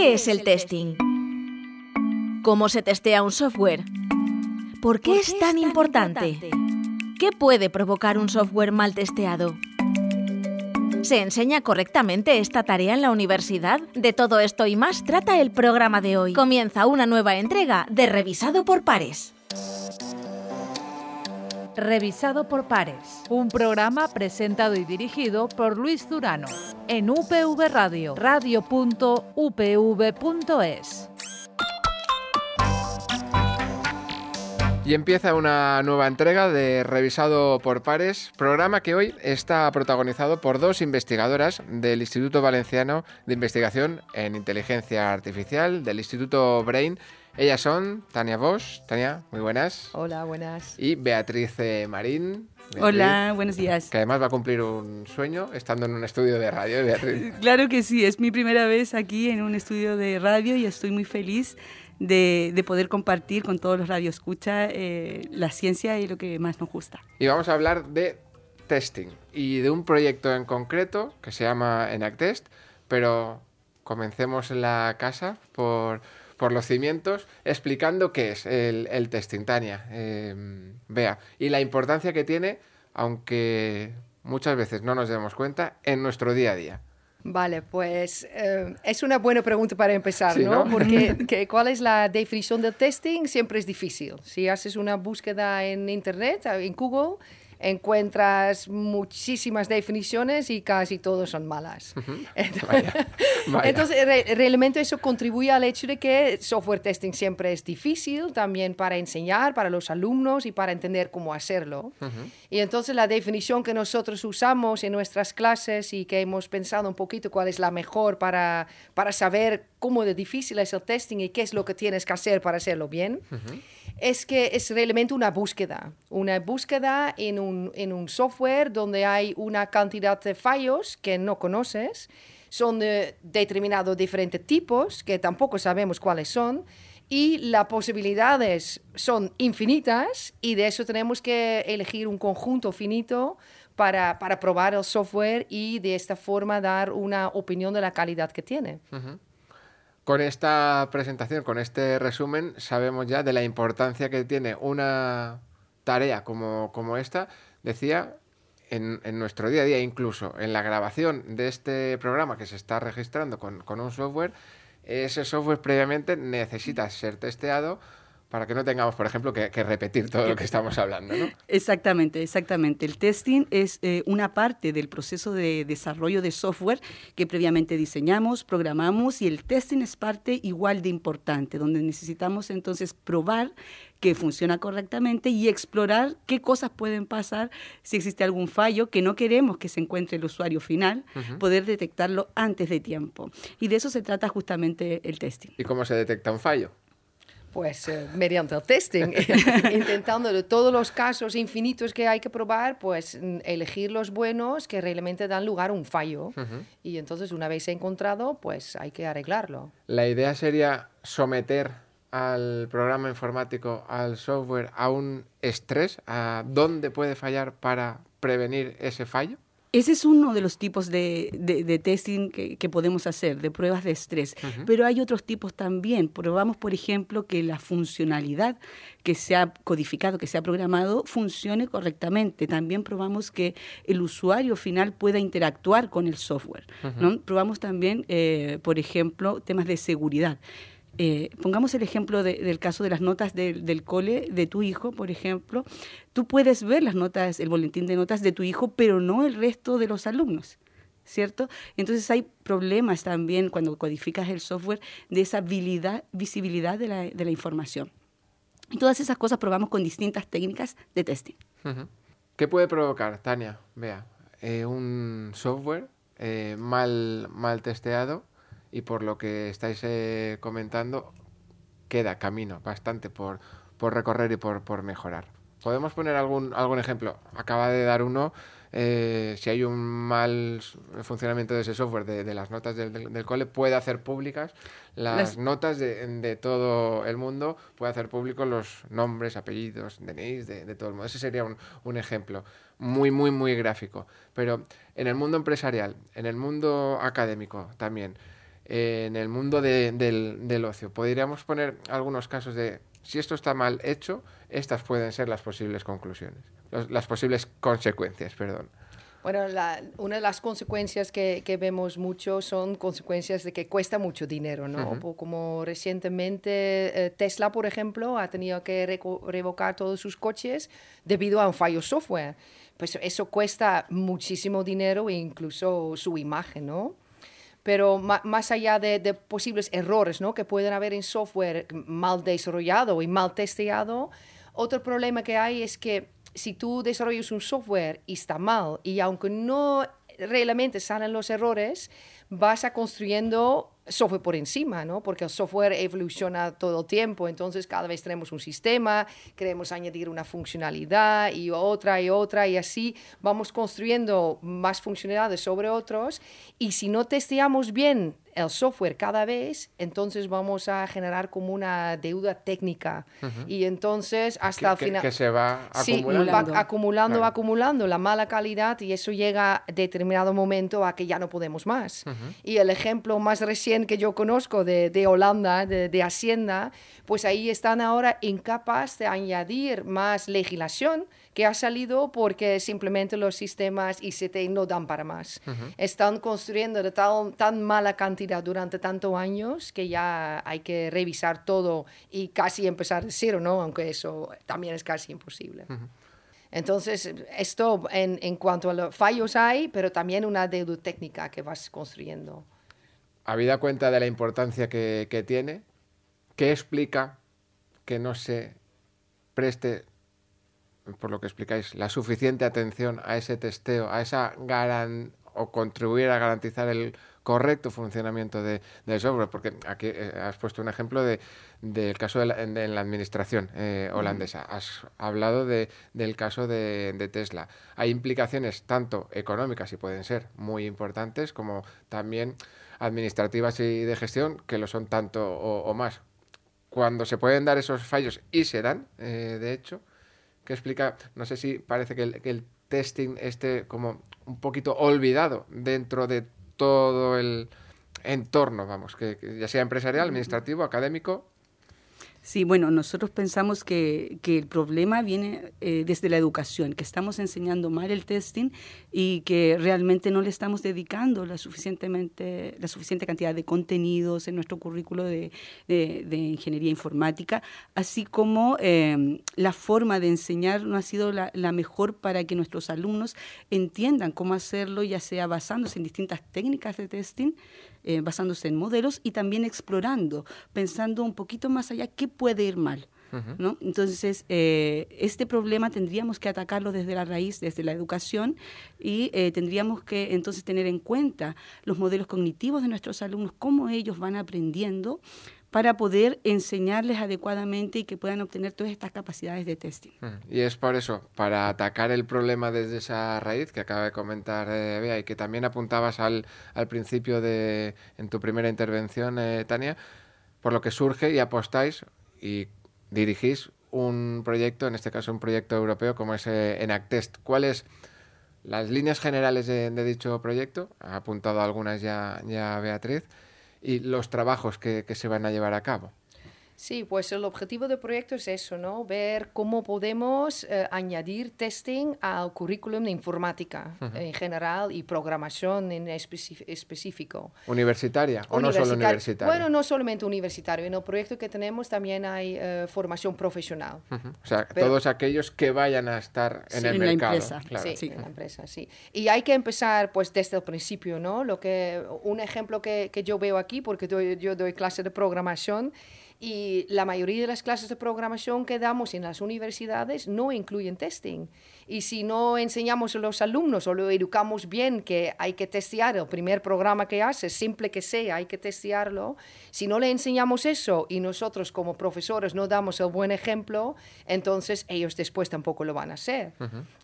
¿Qué es el testing? ¿Cómo se testea un software? ¿Por qué es tan importante? ¿Qué puede provocar un software mal testeado? ¿Se enseña correctamente esta tarea en la universidad? De todo esto y más trata el programa de hoy. Comienza una nueva entrega de Revisado por Pares. Revisado por Pares, un programa presentado y dirigido por Luis Durano en UPV Radio, radio.upv.es. Y empieza una nueva entrega de Revisado por Pares, programa que hoy está protagonizado por dos investigadoras del Instituto Valenciano de Investigación en Inteligencia Artificial, del Instituto Brain. Ellas son Tania Bosch. Tania, muy buenas. Hola, buenas. Y Beatriz eh, Marín. Beatriz, Hola, buenos días. Que además va a cumplir un sueño estando en un estudio de radio, Beatriz. Claro que sí, es mi primera vez aquí en un estudio de radio y estoy muy feliz de, de poder compartir con todos los radioescuchas eh, la ciencia y lo que más nos gusta. Y vamos a hablar de testing y de un proyecto en concreto que se llama Enactest, pero comencemos en la casa por, por los cimientos explicando qué es el, el testing, Tania, eh, vea, y la importancia que tiene, aunque muchas veces no nos demos cuenta, en nuestro día a día. Vale, pues eh, es una buena pregunta para empezar, Sí, ¿no? ¿no? Porque que- ¿cuál es la definición del testing? Siempre es difícil. Si haces una búsqueda en Internet, en Google, encuentras muchísimas definiciones y casi todas son malas. Vaya, vaya. Entonces, re- realmente eso contribuye al hecho de que software testing siempre es difícil, también para enseñar, para los alumnos y para entender cómo hacerlo. Y entonces la definición que nosotros usamos en nuestras clases y que hemos pensado un poquito cuál es la mejor para, para saber cómo de difícil es el testing y qué es lo que tienes que hacer para hacerlo bien, es que es realmente una búsqueda, una búsqueda en un, en un software donde hay una cantidad de fallos que no conoces, son de determinados diferentes tipos que tampoco sabemos cuáles son y las posibilidades son infinitas y de eso tenemos que elegir un conjunto finito para, para probar el software y de esta forma dar una opinión de la calidad que tiene. Con esta presentación, con este resumen, sabemos ya de la importancia que tiene una tarea como, como esta. Decía, en, en nuestro día a día, incluso en la grabación de este programa que se está registrando con, con un software, ese software previamente necesita ser testeado para que no tengamos, por ejemplo, que, que repetir todo lo que estamos hablando. ¿no? Exactamente, exactamente. El testing es eh, una parte del proceso de desarrollo de software que previamente diseñamos, programamos y el testing es parte igual de importante, donde necesitamos entonces probar que funciona correctamente y explorar qué cosas pueden pasar si existe algún fallo que no queremos que se encuentre el usuario final, poder detectarlo antes de tiempo. Y de eso se trata justamente el testing. ¿Y cómo se detecta un fallo? Pues eh, mediante el testing, intentando de todos los casos infinitos que hay que probar, pues mm, elegir los buenos que realmente dan lugar a un fallo. Y entonces una vez encontrado, pues hay que arreglarlo. La idea sería someter al programa informático, al software, a un estrés, a dónde puede fallar para prevenir ese fallo. Ese es uno de los tipos de, de- de testing que, que podemos hacer, de pruebas de estrés. Pero hay otros tipos también. Probamos, por ejemplo, que la funcionalidad que se ha codificado, que se ha programado, funcione correctamente. También probamos que el usuario final pueda interactuar con el software. ¿no? Probamos también, eh, por ejemplo, temas de seguridad. Eh, pongamos el ejemplo de- del caso de las notas del, del cole de tu hijo, por ejemplo. Tú puedes ver las notas, el boletín de notas de tu hijo, pero no el resto de los alumnos. ¿Cierto? Entonces hay problemas también cuando codificas el software de esa habilidad- visibilidad de la, de la información. Y todas esas cosas probamos con distintas técnicas de testing. ¿Qué puede provocar, Tania? Vea, eh, un software eh, mal, mal testeado y por lo que estáis eh, comentando, queda camino bastante por, por recorrer y por, por mejorar. ¿Podemos poner algún, algún ejemplo? Acaba de dar uno, eh, si hay un mal funcionamiento de ese software, de, de las notas del, del- del cole, puede hacer públicas las, Las- notas de, de todo el mundo, puede hacer públicos los nombres, apellidos, DNIs de, de todo el mundo. Ese sería un, un ejemplo muy, muy, muy gráfico. Pero en el mundo empresarial, en el mundo académico también, en el mundo de- del, del ocio. Podríamos poner algunos casos de si esto está mal hecho, estas pueden ser las posibles conclusiones, los- las posibles consecuencias, perdón. Bueno, la- una de las consecuencias que, que vemos mucho son consecuencias de que cuesta mucho dinero, ¿no? Ujú. Po- Como recientemente eh, Tesla, por ejemplo, ha tenido que reco- revocar todos sus coches debido a un fallo software. Pues eso cuesta muchísimo dinero e incluso su imagen, ¿no? Pero más allá de, de posibles errores ¿no? que pueden haber en software mal desarrollado y mal testeado, otro problema que hay es que si tú desarrollas un software y está mal, y aunque no realmente salen los errores, vas a construyendo software por encima, ¿no? Porque el software evoluciona todo el tiempo, entonces cada vez tenemos un sistema, queremos añadir una funcionalidad y otra y otra y así vamos construyendo más funcionalidades sobre otros y si no testeamos bien el software cada vez, entonces vamos a generar como una deuda técnica y entonces hasta que, el final... que se va Sí, acumulando. va Acumulando. acumulando, Claro. acumulando la mala calidad y eso llega a determinado momento a que ya no podemos más. Y el ejemplo más reciente que yo conozco de, de Holanda, de, de Hacienda, pues ahí están ahora incapaz de añadir más legislación que ha salido porque simplemente los sistemas ICT no dan para más. Están construyendo de tal, tan mala cantidad durante tantos años que ya hay que revisar todo y casi empezar de cero, ¿no? Aunque eso también es casi imposible. Entonces, esto en, en cuanto a los fallos hay, pero también una deuda técnica que vas construyendo. Habida cuenta de la importancia que, que tiene, ¿qué explica que no se preste, por lo que explicáis, la suficiente atención a ese testeo, a esa garan o contribuir a garantizar el correcto funcionamiento de, del software? Porque aquí eh, has puesto un ejemplo de, del caso de la, de la administración eh, holandesa. Has hablado de, del caso de, de Tesla. Hay implicaciones tanto económicas y pueden ser muy importantes como también administrativas y de gestión que lo son tanto o, o más. Cuando se pueden dar esos fallos y se dan, eh, de hecho, que explica, no sé si parece que el, que el testing esté como un poquito olvidado dentro de todo el entorno, vamos, que, que ya sea empresarial, administrativo, académico. Sí, bueno, nosotros pensamos que, que el problema viene eh, desde la educación, que estamos enseñando mal el testing y que realmente no le estamos dedicando la, suficientemente, la suficiente cantidad de contenidos en nuestro currículo de, de- ingeniería informática, así como eh, la forma de enseñar no ha sido la mejor para que nuestros alumnos entiendan cómo hacerlo, ya sea basándose en distintas técnicas de testing, eh, basándose en modelos y también explorando, pensando un poquito más allá qué puede ir mal. ¿no? Entonces, eh, este problema tendríamos que atacarlo desde la raíz, desde la educación, y eh, tendríamos que entonces tener en cuenta los modelos cognitivos de nuestros alumnos, cómo ellos van aprendiendo para poder enseñarles adecuadamente y que puedan obtener todas estas capacidades de testing. Y es por eso, para atacar el problema desde esa raíz que acaba de comentar eh, Bea y que también apuntabas al, principio de en tu primera intervención, eh, Tania, por lo que surge y apostáis y dirigís un proyecto, en este caso un proyecto europeo como es eh, Enactest. ¿Cuáles las líneas generales de, dicho proyecto? Ha apuntado algunas ya Beatriz. Y los trabajos que, que se van a llevar a cabo. Sí, pues el objetivo del proyecto es eso, ¿no? Ver cómo podemos eh, añadir testing al currículum de informática en general y programación en específico. ¿Universitaria o no solo Universitar- universitaria? Bueno, no solamente universitario. En el proyecto que tenemos también hay eh, formación profesional. Ujú. O sea, Pero- todos aquellos que vayan a estar en Sí, el en la mercado. empresa. claro. Sí, Sí. en la empresa, sí. Y hay que empezar pues desde el principio, ¿no? Lo que, un ejemplo que, que yo veo aquí, porque doy- yo doy clase de programación y la mayoría de las clases de programación que damos en las universidades no incluyen testing. Y si no enseñamos a los alumnos o lo educamos bien que hay que testear el primer programa que hace, simple que sea, hay que testearlo, si no le enseñamos eso y nosotros como profesores no damos el buen ejemplo, entonces ellos después tampoco lo van a hacer.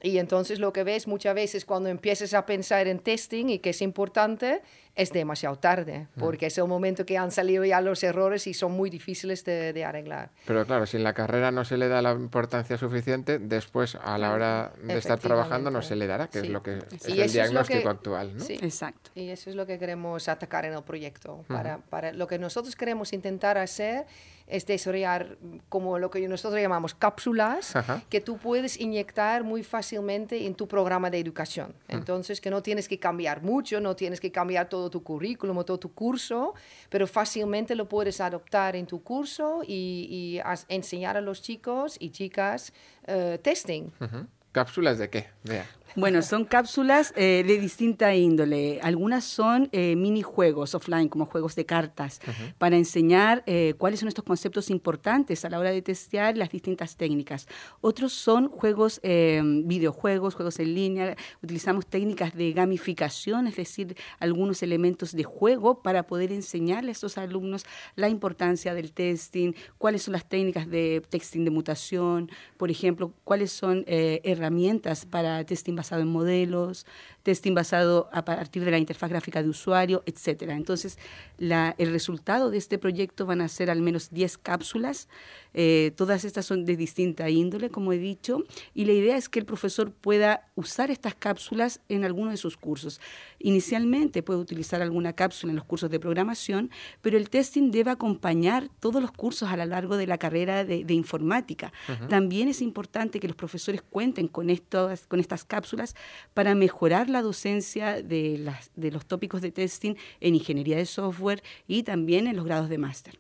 Y entonces lo que ves muchas veces cuando empiezas a pensar en testing y que es importante, es demasiado tarde, porque es el momento que han salido ya los errores y son muy difíciles de, de arreglar. Pero claro, si en la carrera no se le da la importancia suficiente, después a la hora de estar trabajando no se le dará, que es Sí. lo que es Y el eso es diagnóstico que- actual, ¿no? Sí. Exacto. Y eso es lo que queremos atacar en el proyecto. Para, para lo que nosotros queremos intentar hacer es desarrollar como lo que nosotros llamamos cápsulas Ajá. que tú puedes inyectar muy fácilmente en tu programa de educación. Entonces, que no tienes que cambiar mucho, no tienes que cambiar todo tu currículum o todo tu curso, pero fácilmente lo puedes adoptar en tu curso y, y enseñar a los chicos y chicas eh, testing. Ujú. ¿Cápsulas de qué? Vea. Bueno, son cápsulas eh, de distinta índole. Algunas son eh, minijuegos offline, como juegos de cartas, para enseñar eh, cuáles son estos conceptos importantes a la hora de testear las distintas técnicas. Otros son juegos, eh, videojuegos, juegos en línea. Utilizamos técnicas de gamificación, es decir, algunos elementos de juego para poder enseñarle a estos alumnos la importancia del testing, cuáles son las técnicas de testing de mutación, por ejemplo, cuáles son herramientas para testing basado en modelos, testing basado a partir de la interfaz gráfica de usuario, etcétera. Entonces, la- el resultado de este proyecto van a ser al menos 10 cápsulas. Eh, todas estas son de distinta índole, como he dicho, y la idea es que el profesor pueda usar estas cápsulas en alguno de sus cursos. Inicialmente puede utilizar alguna cápsula en los cursos de programación, pero el testing debe acompañar todos los cursos a lo largo de la carrera de, de informática. También es importante que los profesores cuenten con, estos, con estas cápsulas para mejorar la docencia de, las, de los tópicos de testing en ingeniería de software y también en los grados de máster.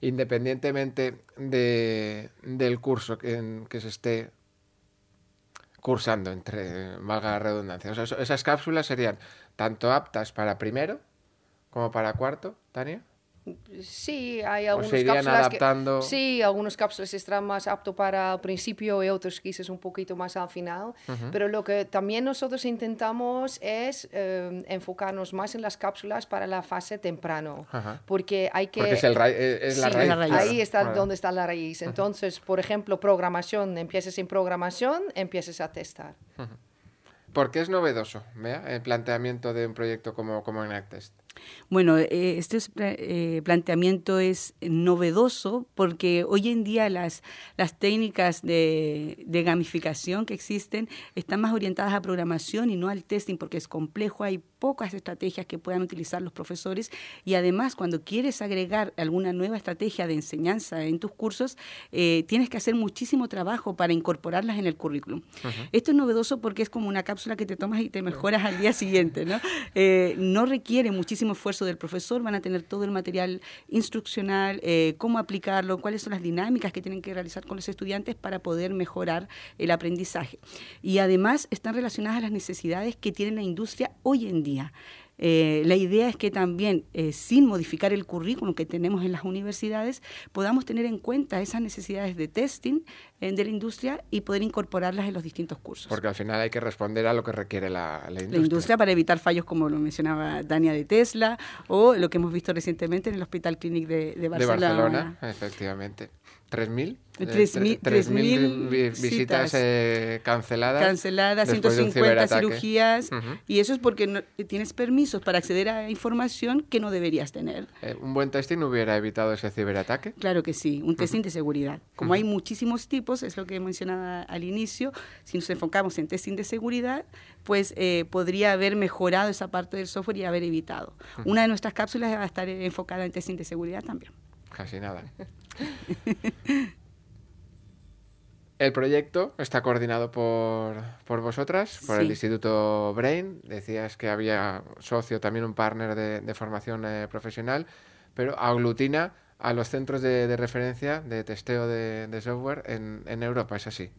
Independientemente de, del curso que, en- que se esté cursando, entre valga la redundancia. Esas cápsulas serían tanto aptas para primero como para cuarto, Tania. Sí, hay algunos se irían cápsulas adaptando. que sí, algunos cápsulas estarán más apto para el principio y otros quizás un poquito más al final. Pero lo que también nosotros intentamos es eh, enfocarnos más en las cápsulas para la fase temprano, Ajá. porque hay que Porque es, el ra- es es la Sí, raíz. la raíz. Ahí está Vale. donde está la raíz. Entonces, por ejemplo, programación, empiezas en programación, empiezas a testar. ¿Por qué es novedoso vea, el planteamiento de un proyecto como, como Enactest? Bueno, eh, este eh, planteamiento es novedoso porque hoy en día las, las técnicas de, de gamificación que existen están más orientadas a programación y no al testing porque es complejo, hay pocas estrategias que puedan utilizar los profesores y además cuando quieres agregar alguna nueva estrategia de enseñanza en tus cursos, eh, tienes que hacer muchísimo trabajo para incorporarlas en el currículum. Esto es novedoso porque es como una cápsula que te tomas y te mejoras al día siguiente, ¿no? Eh, no requiere muchísimo esfuerzo del profesor, van a tener todo el material instruccional, eh, cómo aplicarlo, cuáles son las dinámicas que tienen que realizar con los estudiantes para poder mejorar el aprendizaje. Y además están relacionadas a las necesidades que tiene la industria hoy en día. Eh, la idea es que también, eh, sin modificar el currículum que tenemos en las universidades, podamos tener en cuenta esas necesidades de testing eh, de la industria y poder incorporarlas en los distintos cursos. Porque al final hay que responder a lo que requiere la, la industria. la industria para evitar fallos como lo mencionaba Dania de Tesla o lo que hemos visto recientemente en el Hospital Clinic de, de De Barcelona. Barcelona, efectivamente. ¿3.000? Eh, tres mil- tres mil vi- visitas eh, canceladas. canceladas, después de un 150 ciberataque. cirugías, y eso es porque no- tienes permisos para acceder a información que no deberías tener. Eh, un buen testing hubiera evitado ese ciberataque. Claro que sí, un testing de seguridad. Como hay muchísimos tipos, es lo que mencionaba al inicio, si nos enfocamos en testing de seguridad, pues eh, podría haber mejorado esa parte del software y haber evitado. Una de nuestras cápsulas va a estar enfocada en testing de seguridad también. Casi nada. El proyecto está coordinado por, por vosotras, por el. Instituto Brain. Decías que había socio, también un partner de, de formación eh, profesional, pero aglutina a los centros de, de referencia de testeo de, de software en, en Europa, ¿es así?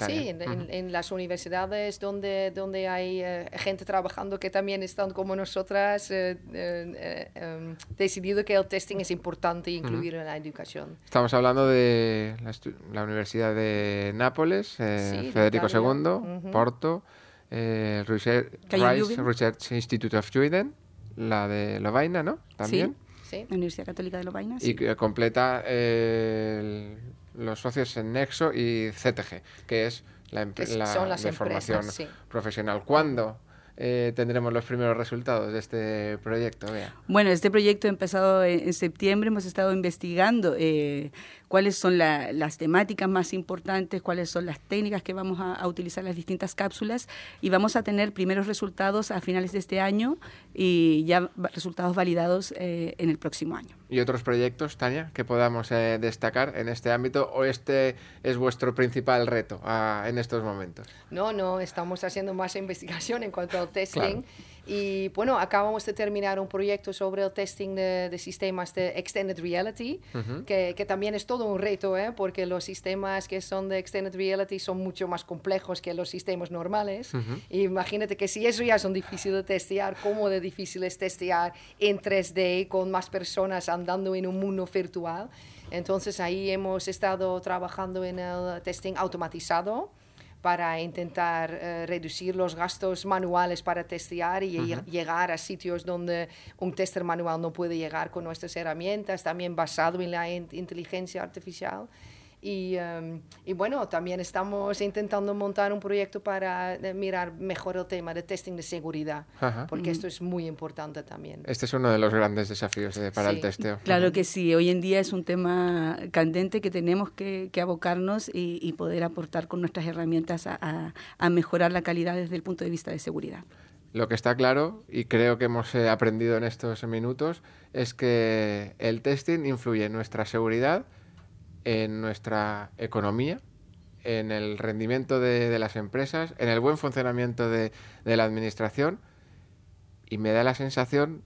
Sí, en, Ujú. en- en las universidades donde, donde hay eh, gente trabajando que también están como nosotras, eh, eh, eh, em, decidido que el testing es importante incluir en la educación. Estamos hablando de la, la Universidad de Nápoles, eh, Sí, de Federico Italia. II, Ujú. Porto, eh, Research, Rice. Research Institute of Sweden, la de Lovaina, ¿no? También. Sí. La Universidad Católica de Lovaina. Y que completa eh, el- los socios en Nexo y CTG, que es la, empre- Que s- la son las de empresas, formación sí. profesional. ¿Cuándo eh, tendremos los primeros resultados de este proyecto? Vea. Bueno, este proyecto ha empezado en, en septiembre, hemos estado investigando eh, cuáles son las temáticas más importantes, cuáles son las técnicas que vamos a, utilizar las distintas cápsulas y vamos a tener primeros resultados a finales de este año y ya resultados validados eh, en el próximo año. ¿Y otros proyectos, Tania, que podamos eh, destacar en este ámbito o este es vuestro principal reto ah, en estos momentos? No, no, estamos haciendo más investigación en cuanto al testing. Y bueno, acabamos de terminar un proyecto sobre el testing de, sistemas de Extended Reality, que, que, también es todo un reto, ¿eh? porque los sistemas que son de Extended Reality son mucho más complejos que los sistemas normales. Imagínate que si eso ya son difíciles de testear, ¿cómo de difícil es testear en 3D con más personas andando en un mundo virtual? Entonces ahí hemos estado trabajando en el testing automatizado para intentar eh, reducir los gastos manuales para testear y llegar a sitios donde un tester manual no puede llegar con nuestras herramientas, también basado en la inteligencia artificial. Y, em, y, bueno, también estamos intentando montar un proyecto para eh, mirar mejor el tema de testing de seguridad, porque esto es muy importante también. Este es uno de los grandes desafíos para el testeo. Claro que sí, hoy en día es un tema candente que tenemos que, abocarnos y, poder aportar con nuestras herramientas a, a mejorar la calidad desde el punto de vista de seguridad. Lo que está claro, y creo que hemos eh, aprendido en estos minutos, es que el testing influye en nuestra seguridad, en nuestra economía, en el rendimiento de, las empresas, en el buen funcionamiento de, la administración y me da la sensación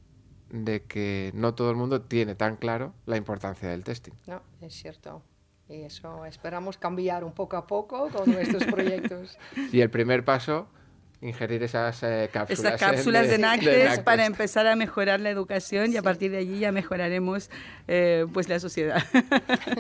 de que no todo el mundo tiene tan claro la importancia del testing. No, es cierto. Y eso esperamos cambiar un poco a poco con nuestros proyectos. y el primer paso ingerir esas eh, cápsulas. Esas cápsulas de, NACTES para empezar a mejorar la educación y a partir de allí ya mejoraremos eh, pues la sociedad.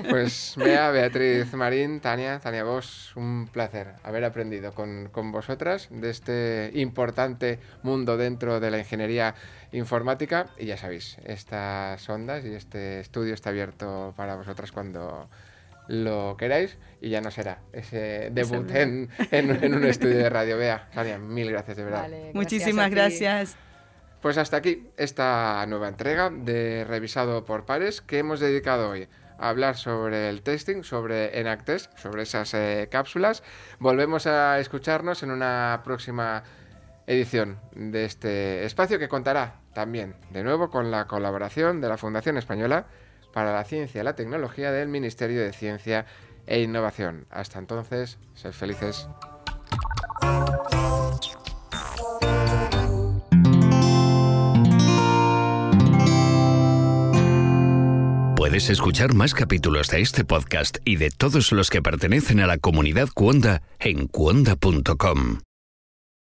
Pues vea, Beatriz Marín, Tania, Tania Vos, un placer haber aprendido con, con vosotras de este importante mundo dentro de la ingeniería informática y ya sabéis, estas ondas y este estudio está abierto para vosotras cuando lo queráis y ya no será ese debut en, en, un estudio de radio. Vea, Tania, mil gracias de verdad. Muchísimas gracias. Pues hasta aquí esta nueva entrega de Revisado por Pares que hemos dedicado hoy a hablar sobre el testing, sobre Enactest, sobre esas eh, cápsulas. Volvemos a escucharnos en una próxima edición de este espacio que contará también de nuevo con la colaboración de la Fundación Española para la Ciencia y la Tecnología del Ministerio de Ciencia e Innovación. Hasta entonces, sed felices. Puedes escuchar más capítulos de este podcast y de todos los que pertenecen a la comunidad Cuonda en cuonda.com.